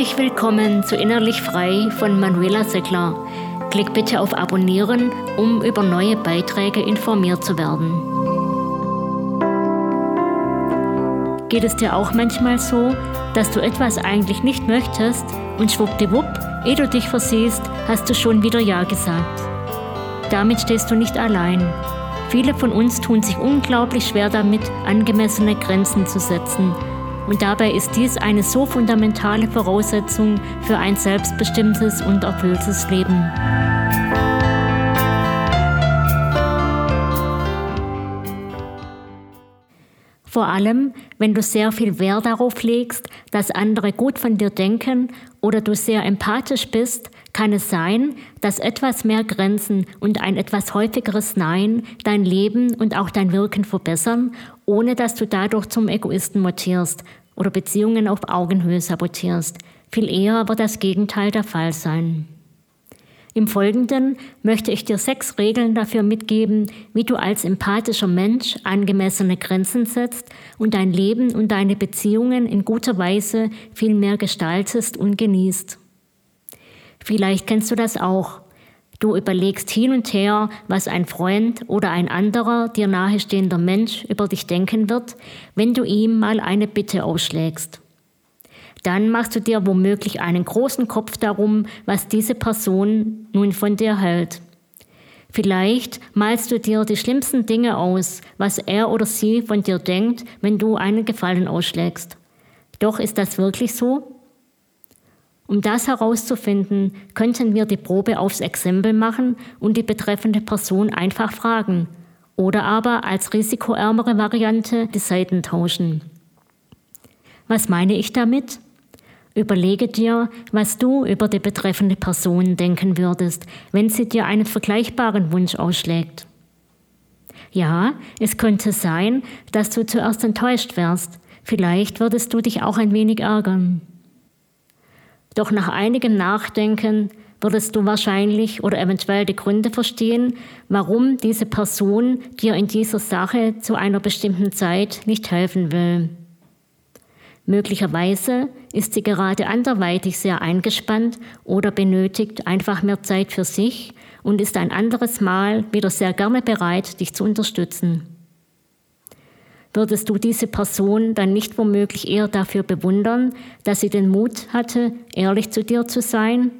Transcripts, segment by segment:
Herzlich willkommen zu Innerlich Frei von Manuela Seckler. Klick bitte auf Abonnieren, um über neue Beiträge informiert zu werden. Geht es dir auch manchmal so, dass du etwas eigentlich nicht möchtest und schwuppdiwupp, ehe du dich versiehst, hast du schon wieder Ja gesagt? Damit stehst du nicht allein. Viele von uns tun sich unglaublich schwer damit, angemessene Grenzen zu setzen und dabei ist dies eine so fundamentale Voraussetzung für ein selbstbestimmtes und erfülltes Leben. Vor allem, wenn du sehr viel Wert darauf legst, dass andere gut von dir denken oder du sehr empathisch bist, kann es sein, dass etwas mehr Grenzen und ein etwas häufigeres Nein dein Leben und auch dein Wirken verbessern, ohne dass du dadurch zum Egoisten mutierst oder Beziehungen auf Augenhöhe sabotierst. Viel eher wird das Gegenteil der Fall sein. Im Folgenden möchte ich dir sechs Regeln dafür mitgeben, wie du als empathischer Mensch angemessene Grenzen setzt und dein Leben und deine Beziehungen in guter Weise viel mehr gestaltest und genießt. Vielleicht kennst du das auch. Du überlegst hin und her, was ein Freund oder ein anderer dir nahestehender Mensch über dich denken wird, wenn du ihm mal eine Bitte ausschlägst. Dann machst du dir womöglich einen großen Kopf darum, was diese Person nun von dir hält. Vielleicht malst du dir die schlimmsten Dinge aus, was er oder sie von dir denkt, wenn du einen Gefallen ausschlägst. Doch ist das wirklich so? Um das herauszufinden, könnten wir die Probe aufs Exempel machen und die betreffende Person einfach fragen oder aber als risikoärmere Variante die Seiten tauschen. Was meine ich damit? Überlege dir, was du über die betreffende Person denken würdest, wenn sie dir einen vergleichbaren Wunsch ausschlägt. Ja, es könnte sein, dass du zuerst enttäuscht wärst. Vielleicht würdest du dich auch ein wenig ärgern. Doch nach einigem Nachdenken würdest du wahrscheinlich oder eventuell die Gründe verstehen, warum diese Person dir in dieser Sache zu einer bestimmten Zeit nicht helfen will. Möglicherweise ist sie gerade anderweitig sehr eingespannt oder benötigt einfach mehr Zeit für sich und ist ein anderes Mal wieder sehr gerne bereit, dich zu unterstützen. Würdest du diese Person dann nicht womöglich eher dafür bewundern, dass sie den Mut hatte, ehrlich zu dir zu sein,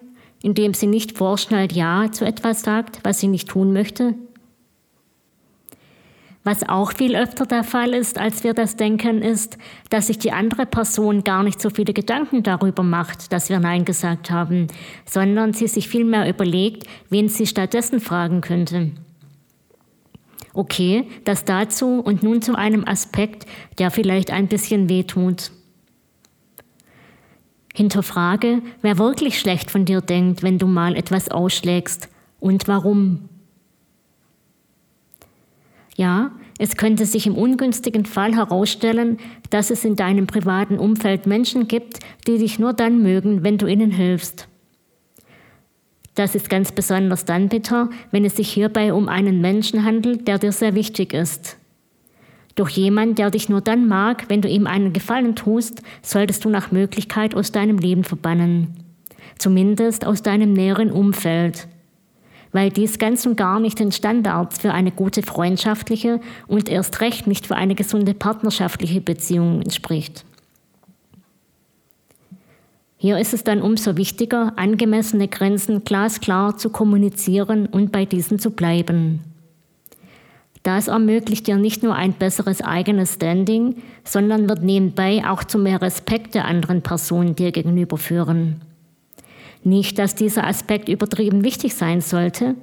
indem sie nicht vorschnell Ja zu etwas sagt, was sie nicht tun möchte? Was auch viel öfter der Fall ist, als wir das denken, ist, dass sich die andere Person gar nicht so viele Gedanken darüber macht, dass wir Nein gesagt haben, sondern sie sich vielmehr überlegt, wen sie stattdessen fragen könnte. Okay, das dazu und nun zu einem Aspekt, der vielleicht ein bisschen wehtut. Hinterfrage, wer wirklich schlecht von dir denkt, wenn du mal etwas ausschlägst und warum. Ja, es könnte sich im ungünstigen Fall herausstellen, dass es in deinem privaten Umfeld Menschen gibt, die dich nur dann mögen, wenn du ihnen hilfst. Das ist ganz besonders dann bitter, wenn es sich hierbei um einen Menschen handelt, der dir sehr wichtig ist. Doch jemand, der dich nur dann mag, wenn du ihm einen Gefallen tust, solltest du nach Möglichkeit aus deinem Leben verbannen. Zumindest aus deinem näheren Umfeld. Weil dies ganz und gar nicht den Standards für eine gute freundschaftliche und erst recht nicht für eine gesunde partnerschaftliche Beziehung entspricht. Hier ist es dann umso wichtiger, angemessene Grenzen glasklar zu kommunizieren und bei diesen zu bleiben. Das ermöglicht dir nicht nur ein besseres eigenes Standing, sondern wird nebenbei auch zu mehr Respekt der anderen Person dir gegenüber führen. Nicht, dass dieser Aspekt übertrieben wichtig sein sollte,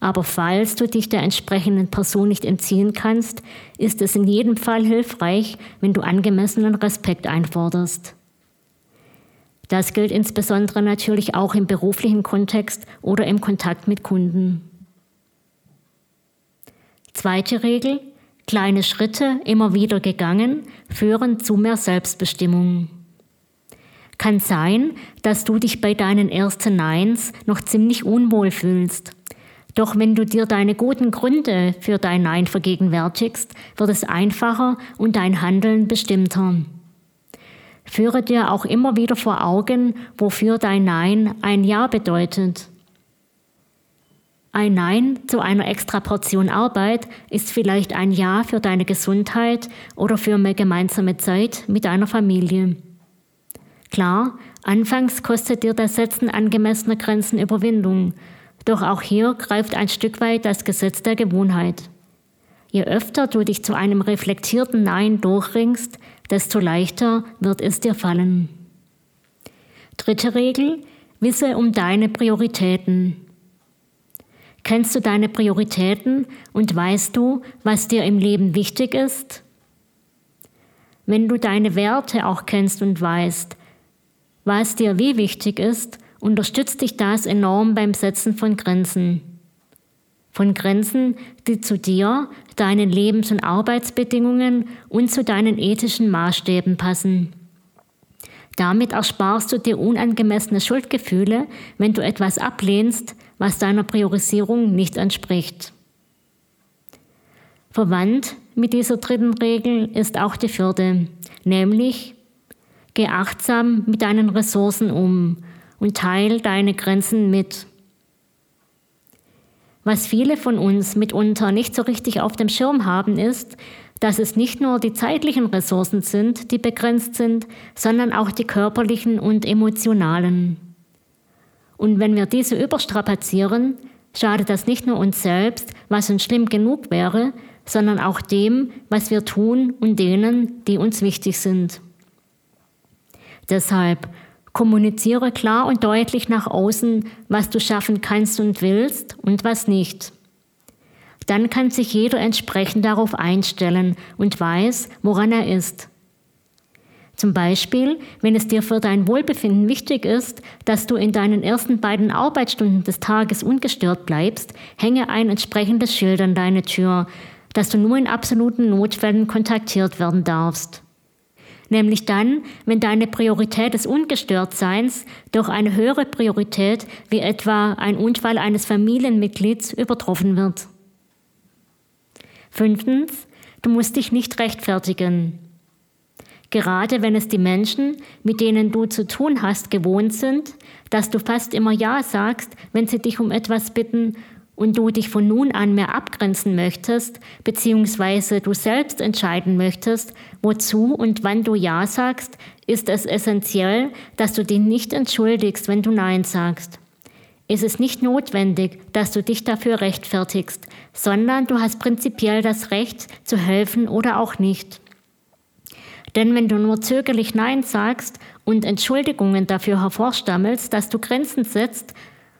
aber falls du dich der entsprechenden Person nicht entziehen kannst, ist es in jedem Fall hilfreich, wenn du angemessenen Respekt einforderst. Das gilt insbesondere natürlich auch im beruflichen Kontext oder im Kontakt mit Kunden. Zweite Regel, kleine Schritte immer wieder gegangen führen zu mehr Selbstbestimmung. Kann sein, dass du dich bei deinen ersten Neins noch ziemlich unwohl fühlst. Doch wenn du dir deine guten Gründe für dein Nein vergegenwärtigst, wird es einfacher und dein Handeln bestimmter. Führe dir auch immer wieder vor Augen, wofür dein Nein ein Ja bedeutet. Ein Nein zu einer extra Portion Arbeit ist vielleicht ein Ja für deine Gesundheit oder für mehr gemeinsame Zeit mit deiner Familie. Klar, anfangs kostet dir das Setzen angemessener Grenzen Überwindung, doch auch hier greift ein Stück weit das Gesetz der Gewohnheit. Je öfter du dich zu einem reflektierten Nein durchringst, desto leichter wird es dir fallen. Dritte Regel, wisse um deine Prioritäten. Kennst du deine Prioritäten und weißt du, was dir im Leben wichtig ist? Wenn du deine Werte auch kennst und weißt, was dir wie wichtig ist, unterstützt dich das enorm beim Setzen von Grenzen. Von Grenzen, die zu dir, deinen Lebens- und Arbeitsbedingungen und zu deinen ethischen Maßstäben passen. Damit ersparst du dir unangemessene Schuldgefühle, wenn du etwas ablehnst, was deiner Priorisierung nicht entspricht. Verwandt mit dieser dritten Regel ist auch die vierte, nämlich geh achtsam mit deinen Ressourcen um und teil deine Grenzen mit. Was viele von uns mitunter nicht so richtig auf dem Schirm haben, ist, dass es nicht nur die zeitlichen Ressourcen sind, die begrenzt sind, sondern auch die körperlichen und emotionalen. Und wenn wir diese überstrapazieren, schadet das nicht nur uns selbst, was uns schlimm genug wäre, sondern auch dem, was wir tun und denen, die uns wichtig sind. Deshalb Kommuniziere klar und deutlich nach außen, was du schaffen kannst und willst und was nicht. Dann kann sich jeder entsprechend darauf einstellen und weiß, woran er ist. Zum Beispiel, wenn es dir für dein Wohlbefinden wichtig ist, dass du in deinen ersten beiden Arbeitsstunden des Tages ungestört bleibst, hänge ein entsprechendes Schild an deine Tür, dass du nur in absoluten Notfällen kontaktiert werden darfst nämlich dann, wenn deine Priorität des Ungestörtseins durch eine höhere Priorität wie etwa ein Unfall eines Familienmitglieds übertroffen wird. Fünftens, du musst dich nicht rechtfertigen. Gerade wenn es die Menschen, mit denen du zu tun hast, gewohnt sind, dass du fast immer Ja sagst, wenn sie dich um etwas bitten und du dich von nun an mehr abgrenzen möchtest, beziehungsweise du selbst entscheiden möchtest, wozu und wann du Ja sagst, ist es essentiell, dass du dich nicht entschuldigst, wenn du Nein sagst. Es ist nicht notwendig, dass du dich dafür rechtfertigst, sondern du hast prinzipiell das Recht zu helfen oder auch nicht. Denn wenn du nur zögerlich Nein sagst und Entschuldigungen dafür hervorstammelst, dass du Grenzen setzt,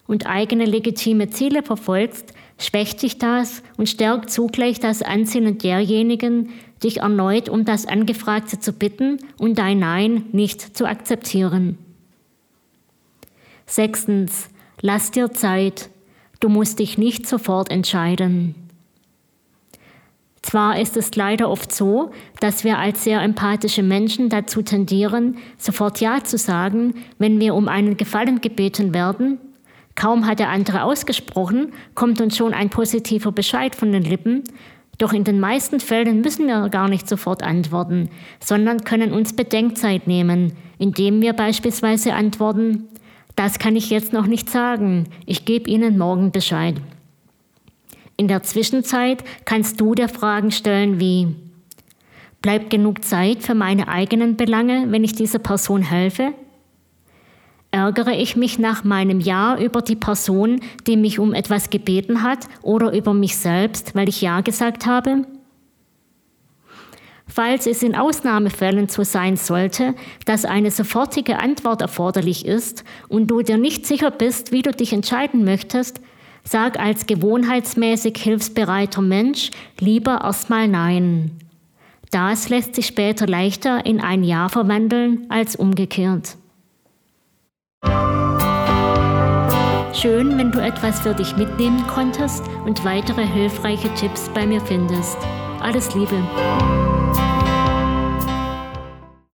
und eigene legitime Ziele verfolgst, schwächt dich das und stärkt zugleich das Ansinnen derjenigen, dich erneut um das Angefragte zu bitten und dein Nein nicht zu akzeptieren. Sechstens, lass dir Zeit. Du musst dich nicht sofort entscheiden. Zwar ist es leider oft so, dass wir als sehr empathische Menschen dazu tendieren, sofort Ja zu sagen, wenn wir um einen Gefallen gebeten werden, Kaum hat der andere ausgesprochen, kommt uns schon ein positiver Bescheid von den Lippen. Doch in den meisten Fällen müssen wir gar nicht sofort antworten, sondern können uns Bedenkzeit nehmen, indem wir beispielsweise antworten, das kann ich jetzt noch nicht sagen, ich gebe Ihnen morgen Bescheid. In der Zwischenzeit kannst du dir Fragen stellen wie, bleibt genug Zeit für meine eigenen Belange, wenn ich dieser Person helfe? Ärgere ich mich nach meinem Ja über die Person, die mich um etwas gebeten hat, oder über mich selbst, weil ich Ja gesagt habe? Falls es in Ausnahmefällen so sein sollte, dass eine sofortige Antwort erforderlich ist und du dir nicht sicher bist, wie du dich entscheiden möchtest, sag als gewohnheitsmäßig hilfsbereiter Mensch lieber erstmal Nein. Das lässt sich später leichter in ein Ja verwandeln als umgekehrt. Schön, wenn du etwas für dich mitnehmen konntest und weitere hilfreiche Tipps bei mir findest. Alles Liebe!